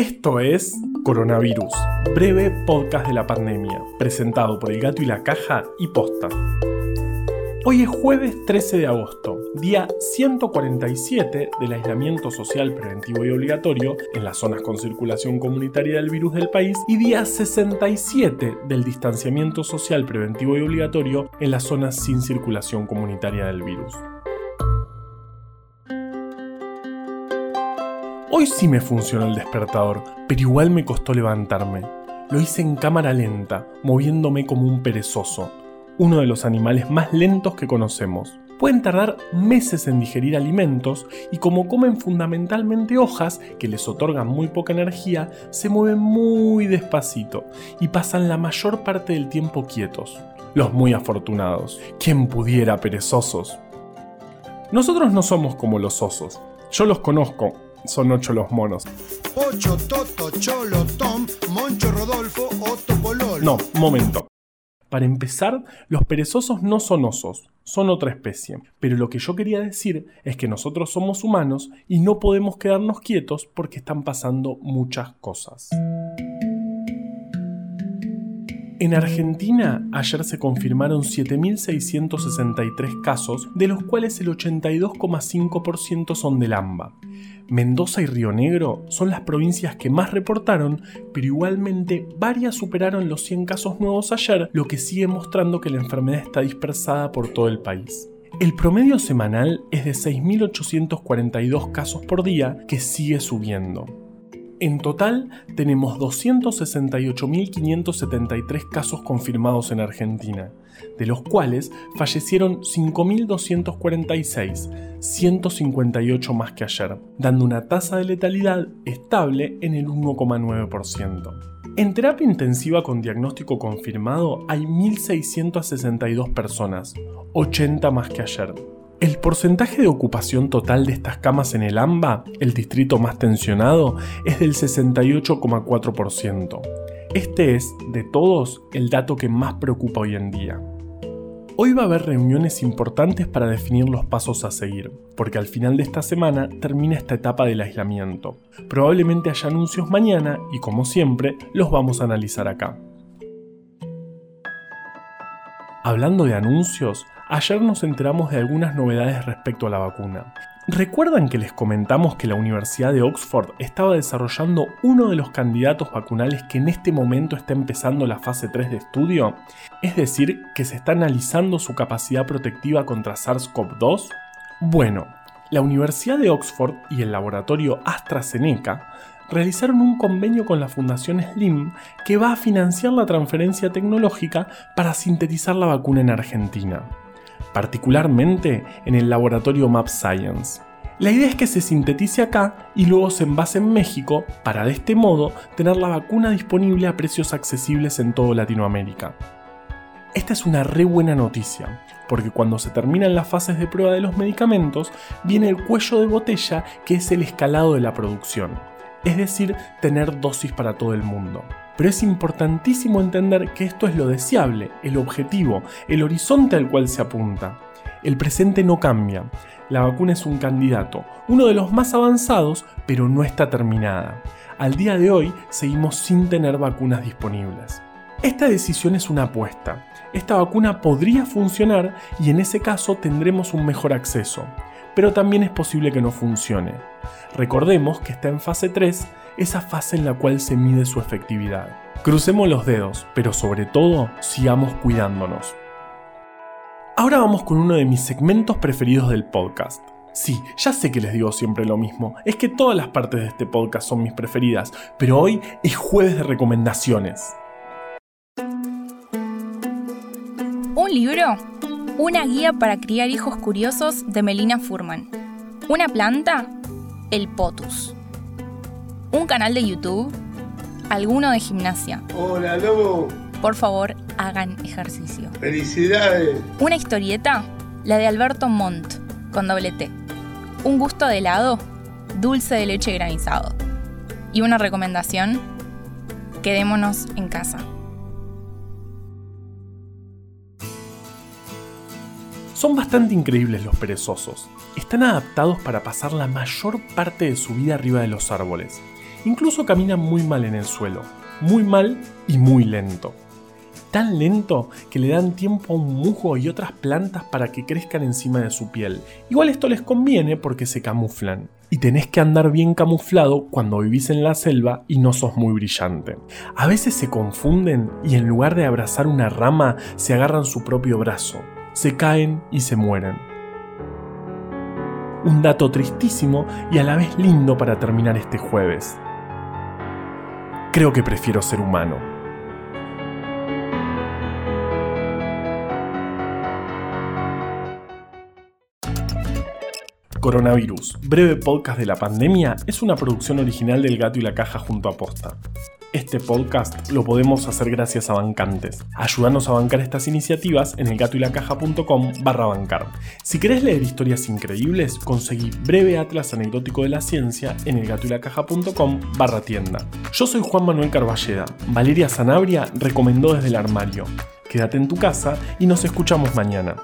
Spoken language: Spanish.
Esto es Coronavirus, breve podcast de la pandemia, presentado por El Gato y la Caja y Posta. Hoy es jueves 13 de agosto, día 147 del aislamiento social preventivo y obligatorio en las zonas con circulación comunitaria del virus del país y día 67 del distanciamiento social preventivo y obligatorio en las zonas sin circulación comunitaria del virus. Hoy sí me funcionó el despertador, pero igual me costó levantarme. Lo hice en cámara lenta, moviéndome como un perezoso, uno de los animales más lentos que conocemos. Pueden tardar meses en digerir alimentos y como comen fundamentalmente hojas que les otorgan muy poca energía, se mueven muy despacito y pasan la mayor parte del tiempo quietos. Los muy afortunados. ¿Quién pudiera perezosos? Nosotros no somos como los osos. Yo los conozco, son ocho los monos. Ocho, Toto, Cholo, Tom, Moncho, Rodolfo, Otto, Pololo. No, momento. Para empezar, los perezosos no son osos, son otra especie. Pero lo que yo quería decir es que nosotros somos humanos y no podemos quedarnos quietos porque están pasando muchas cosas. En Argentina, ayer se confirmaron 7.663 casos, de los cuales el 82,5% son del AMBA. Mendoza y Río Negro son las provincias que más reportaron, pero igualmente varias superaron los 100 casos nuevos ayer, lo que sigue mostrando que la enfermedad está dispersada por todo el país. El promedio semanal es de 6.842 casos por día, que sigue subiendo. En total, tenemos 268.573 casos confirmados en Argentina, de los cuales fallecieron 5.246, 158 más que ayer, dando una tasa de letalidad estable en el 1,9%. En terapia intensiva con diagnóstico confirmado hay 1.662 personas, 80 más que ayer. El porcentaje de ocupación total de estas camas en el AMBA, el distrito más tensionado, es del 68,4%. Este es, de todos, el dato que más preocupa hoy en día. Hoy va a haber reuniones importantes para definir los pasos a seguir, porque al final de esta semana termina esta etapa del aislamiento. Probablemente haya anuncios mañana y como siempre los vamos a analizar acá. Hablando de anuncios, ayer nos enteramos de algunas novedades respecto a la vacuna. ¿Recuerdan que les comentamos que la Universidad de Oxford estaba desarrollando uno de los candidatos vacunales que en este momento está empezando la fase 3 de estudio? Es decir, que se está analizando su capacidad protectiva contra SARS-CoV-2. Bueno, la Universidad de Oxford y el laboratorio AstraZeneca realizaron un convenio con la Fundación Slim que va a financiar la transferencia tecnológica para sintetizar la vacuna en Argentina particularmente en el laboratorio Map Science. La idea es que se sintetice acá y luego se envase en México para de este modo tener la vacuna disponible a precios accesibles en toda Latinoamérica. Esta es una re buena noticia, porque cuando se terminan las fases de prueba de los medicamentos, viene el cuello de botella que es el escalado de la producción, es decir, tener dosis para todo el mundo. Pero es importantísimo entender que esto es lo deseable, el objetivo, el horizonte al cual se apunta. El presente no cambia. La vacuna es un candidato, uno de los más avanzados, pero no está terminada. Al día de hoy seguimos sin tener vacunas disponibles. Esta decisión es una apuesta. Esta vacuna podría funcionar y en ese caso tendremos un mejor acceso, pero también es posible que no funcione. Recordemos que está en fase 3 esa fase en la cual se mide su efectividad. Crucemos los dedos, pero sobre todo sigamos cuidándonos. Ahora vamos con uno de mis segmentos preferidos del podcast. Sí, ya sé que les digo siempre lo mismo, es que todas las partes de este podcast son mis preferidas, pero hoy es jueves de recomendaciones. Un libro, una guía para criar hijos curiosos de Melina Furman. Una planta, el potus un canal de YouTube, alguno de gimnasia. Hola, Lobo. Por favor, hagan ejercicio. Felicidades. Una historieta, la de Alberto Montt, con doble T. Un gusto de helado, dulce de leche granizado. Y una recomendación, quedémonos en casa. Son bastante increíbles los perezosos. Están adaptados para pasar la mayor parte de su vida arriba de los árboles Incluso caminan muy mal en el suelo, muy mal y muy lento. Tan lento que le dan tiempo a un musgo y otras plantas para que crezcan encima de su piel. Igual esto les conviene porque se camuflan. Y tenés que andar bien camuflado cuando vivís en la selva y no sos muy brillante. A veces se confunden y en lugar de abrazar una rama se agarran su propio brazo. Se caen y se mueren. Un dato tristísimo y a la vez lindo para terminar este jueves. Creo que prefiero ser humano. Coronavirus, breve podcast de la pandemia, es una producción original del Gato y la Caja junto a Posta. Este podcast lo podemos hacer gracias a bancantes. Ayúdanos a bancar estas iniciativas en elgatoylacaja.com barra bancar. Si querés leer historias increíbles, conseguí breve atlas anecdótico de la ciencia en elgatoylacaja.com barra tienda. Yo soy Juan Manuel Carballeda. Valeria Sanabria recomendó desde el armario. Quédate en tu casa y nos escuchamos mañana.